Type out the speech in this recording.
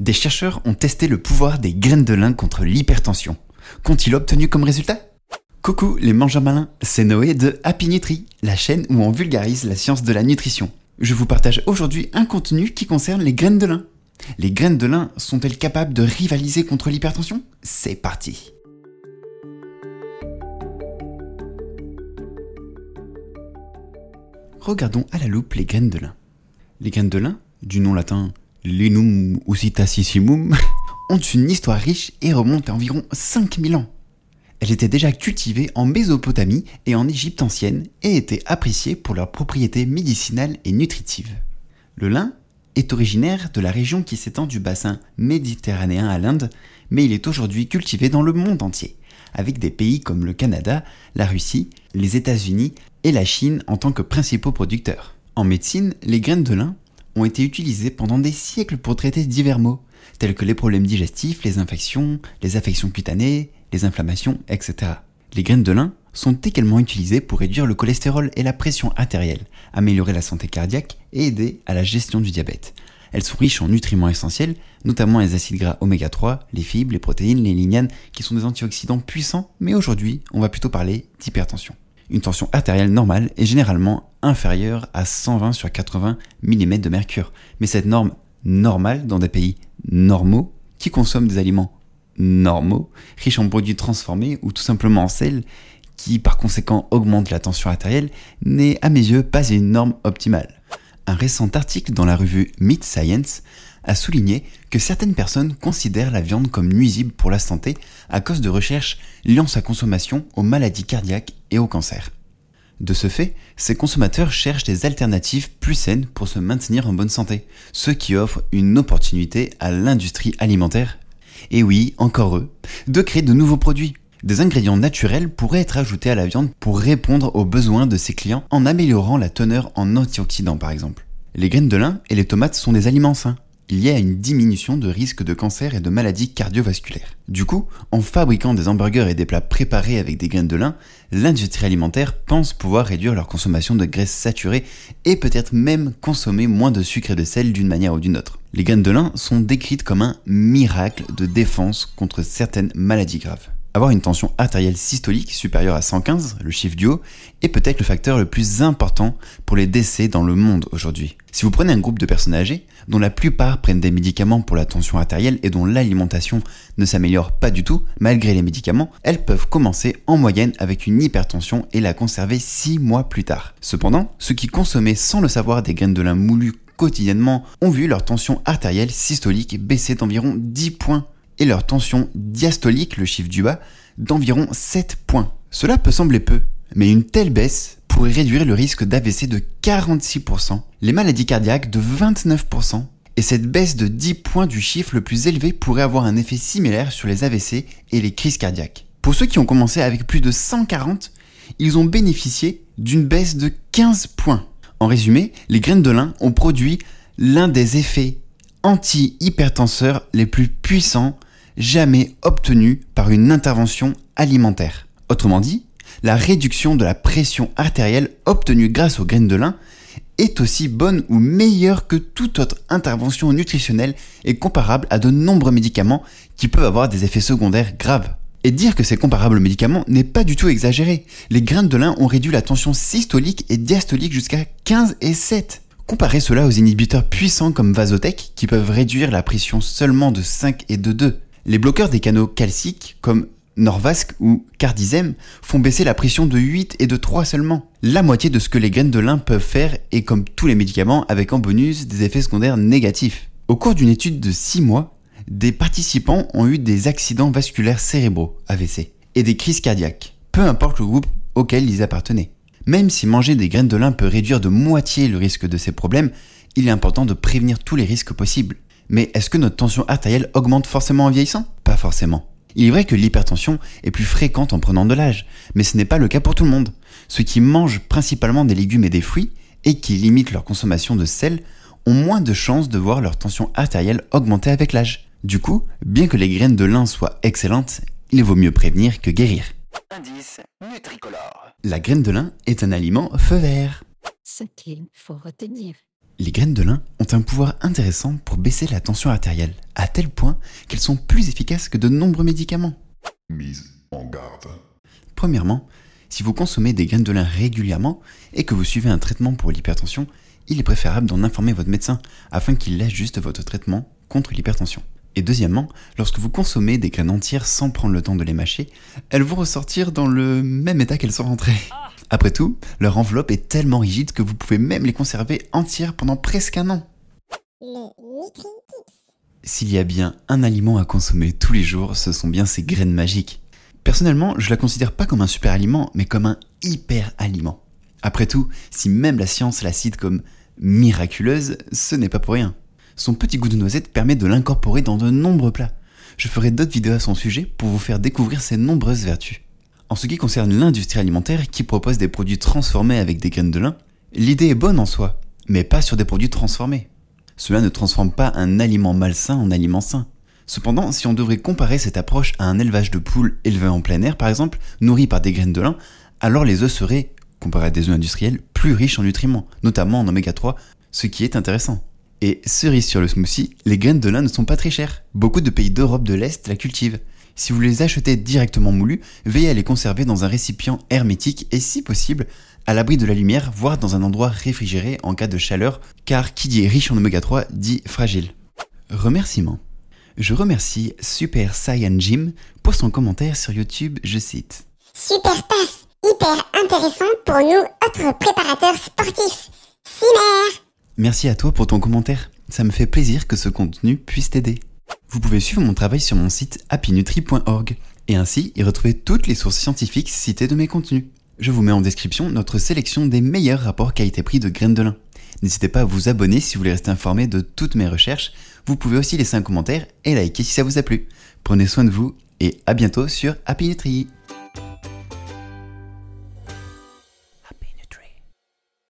des chercheurs ont testé le pouvoir des graines de lin contre l'hypertension. Qu'ont-ils obtenu comme résultat? Coucou les mangeurs malins, c'est Noé de Happy Nutri, la chaîne où on vulgarise la science de la nutrition. Je vous partage aujourd'hui un contenu qui concerne les graines de lin. Les graines de lin sont-elles capables de rivaliser contre l'hypertension? C'est parti Regardons à la loupe les graines de lin. Les graines de lin, du nom latin Linum usitacissimum, ont une histoire riche et remontent à environ 5000 ans. Elles étaient déjà cultivées en Mésopotamie et en Égypte ancienne et étaient appréciées pour leurs propriétés médicinales et nutritives. Le lin est originaire de la région qui s'étend du bassin méditerranéen à l'Inde, mais il est aujourd'hui cultivé dans le monde entier, avec des pays comme le Canada, la Russie, les États-Unis et la Chine en tant que principaux producteurs. En médecine, les graines de lin ont été utilisées pendant des siècles pour traiter divers maux, tels que les problèmes digestifs, les infections, les affections cutanées, les inflammations, etc. Les graines de lin sont également utilisées pour réduire le cholestérol et la pression artérielle, améliorer la santé cardiaque et aider à la gestion du diabète. Elles sont riches en nutriments essentiels, notamment les acides gras oméga 3, les fibres, les protéines, les lignanes, qui sont des antioxydants puissants, mais aujourd'hui, on va plutôt parler d'hypertension. Une tension artérielle normale est généralement inférieure à 120 sur 80 mm de mercure, mais cette norme normale dans des pays normaux qui consomment des aliments normaux, riches en produits transformés ou tout simplement en sel, qui par conséquent augmentent la tension artérielle, n'est à mes yeux pas une norme optimale. Un récent article dans la revue Meat Science a souligné que certaines personnes considèrent la viande comme nuisible pour la santé à cause de recherches liant sa consommation aux maladies cardiaques et au cancer. De ce fait, ces consommateurs cherchent des alternatives plus saines pour se maintenir en bonne santé, ce qui offre une opportunité à l'industrie alimentaire et oui, encore eux, de créer de nouveaux produits. Des ingrédients naturels pourraient être ajoutés à la viande pour répondre aux besoins de ses clients en améliorant la teneur en antioxydants par exemple. Les graines de lin et les tomates sont des aliments sains. Il y a une diminution de risque de cancer et de maladies cardiovasculaires. Du coup, en fabriquant des hamburgers et des plats préparés avec des graines de lin, l'industrie alimentaire pense pouvoir réduire leur consommation de graisses saturées et peut-être même consommer moins de sucre et de sel d'une manière ou d'une autre. Les graines de lin sont décrites comme un miracle de défense contre certaines maladies graves. Avoir une tension artérielle systolique supérieure à 115, le chiffre du haut, est peut-être le facteur le plus important pour les décès dans le monde aujourd'hui. Si vous prenez un groupe de personnes âgées, dont la plupart prennent des médicaments pour la tension artérielle et dont l'alimentation ne s'améliore pas du tout malgré les médicaments, elles peuvent commencer en moyenne avec une hypertension et la conserver 6 mois plus tard. Cependant, ceux qui consommaient sans le savoir des graines de lin moulues quotidiennement ont vu leur tension artérielle systolique baisser d'environ 10 points et leur tension diastolique, le chiffre du bas, d'environ 7 points. Cela peut sembler peu, mais une telle baisse pourrait réduire le risque d'AVC de 46%, les maladies cardiaques de 29%, et cette baisse de 10 points du chiffre le plus élevé pourrait avoir un effet similaire sur les AVC et les crises cardiaques. Pour ceux qui ont commencé avec plus de 140, ils ont bénéficié d'une baisse de 15 points. En résumé, les graines de lin ont produit l'un des effets anti-hypertenseurs les plus puissants jamais obtenus par une intervention alimentaire. Autrement dit, la réduction de la pression artérielle obtenue grâce aux graines de lin est aussi bonne ou meilleure que toute autre intervention nutritionnelle et comparable à de nombreux médicaments qui peuvent avoir des effets secondaires graves. Et dire que c'est comparable aux médicaments n'est pas du tout exagéré. Les graines de lin ont réduit la tension systolique et diastolique jusqu'à 15 et 7. Comparez cela aux inhibiteurs puissants comme Vasotec qui peuvent réduire la pression seulement de 5 et de 2. Les bloqueurs des canaux calciques comme Norvasc ou Cardizem font baisser la pression de 8 et de 3 seulement. La moitié de ce que les graines de lin peuvent faire et comme tous les médicaments avec en bonus des effets secondaires négatifs. Au cours d'une étude de 6 mois, des participants ont eu des accidents vasculaires cérébraux, AVC, et des crises cardiaques, peu importe le groupe auquel ils appartenaient. Même si manger des graines de lin peut réduire de moitié le risque de ces problèmes, il est important de prévenir tous les risques possibles. Mais est-ce que notre tension artérielle augmente forcément en vieillissant? Pas forcément. Il est vrai que l'hypertension est plus fréquente en prenant de l'âge, mais ce n'est pas le cas pour tout le monde. Ceux qui mangent principalement des légumes et des fruits, et qui limitent leur consommation de sel, ont moins de chances de voir leur tension artérielle augmenter avec l'âge. Du coup, bien que les graines de lin soient excellentes, il vaut mieux prévenir que guérir. Indice Nutricolore. La graine de lin est un aliment feu vert. Ce qu'il faut retenir. Les graines de lin ont un pouvoir intéressant pour baisser la tension artérielle, à tel point qu'elles sont plus efficaces que de nombreux médicaments. Mise en garde. Premièrement, si vous consommez des graines de lin régulièrement et que vous suivez un traitement pour l'hypertension, il est préférable d'en informer votre médecin afin qu'il ajuste votre traitement contre l'hypertension. Et deuxièmement, lorsque vous consommez des graines entières sans prendre le temps de les mâcher, elles vont ressortir dans le même état qu'elles sont rentrées. Après tout, leur enveloppe est tellement rigide que vous pouvez même les conserver entières pendant presque un an. S'il y a bien un aliment à consommer tous les jours, ce sont bien ces graines magiques. Personnellement, je la considère pas comme un super aliment, mais comme un hyper aliment. Après tout, si même la science la cite comme miraculeuse, ce n'est pas pour rien. Son petit goût de noisette permet de l'incorporer dans de nombreux plats. Je ferai d'autres vidéos à son sujet pour vous faire découvrir ses nombreuses vertus. En ce qui concerne l'industrie alimentaire qui propose des produits transformés avec des graines de lin, l'idée est bonne en soi, mais pas sur des produits transformés. Cela ne transforme pas un aliment malsain en aliment sain. Cependant, si on devrait comparer cette approche à un élevage de poules élevées en plein air par exemple, nourries par des graines de lin, alors les œufs seraient, comparé à des œufs industriels, plus riches en nutriments, notamment en oméga 3, ce qui est intéressant. Et cerise sur le smoothie, les graines de lin ne sont pas très chères. Beaucoup de pays d'Europe de l'Est la cultivent. Si vous les achetez directement moulus, veillez à les conserver dans un récipient hermétique et si possible, à l'abri de la lumière, voire dans un endroit réfrigéré en cas de chaleur, car qui dit riche en oméga 3 dit fragile. Remerciements. Je remercie Super Saiyan Jim pour son commentaire sur YouTube, je cite. Super taf, hyper intéressant pour nous, autres préparateurs sportifs. Cimer Merci à toi pour ton commentaire. Ça me fait plaisir que ce contenu puisse t'aider. Vous pouvez suivre mon travail sur mon site happynutri.org et ainsi y retrouver toutes les sources scientifiques citées de mes contenus. Je vous mets en description notre sélection des meilleurs rapports qualité-prix de graines de lin. N'hésitez pas à vous abonner si vous voulez rester informé de toutes mes recherches. Vous pouvez aussi laisser un commentaire et liker si ça vous a plu. Prenez soin de vous et à bientôt sur Happy Nutri.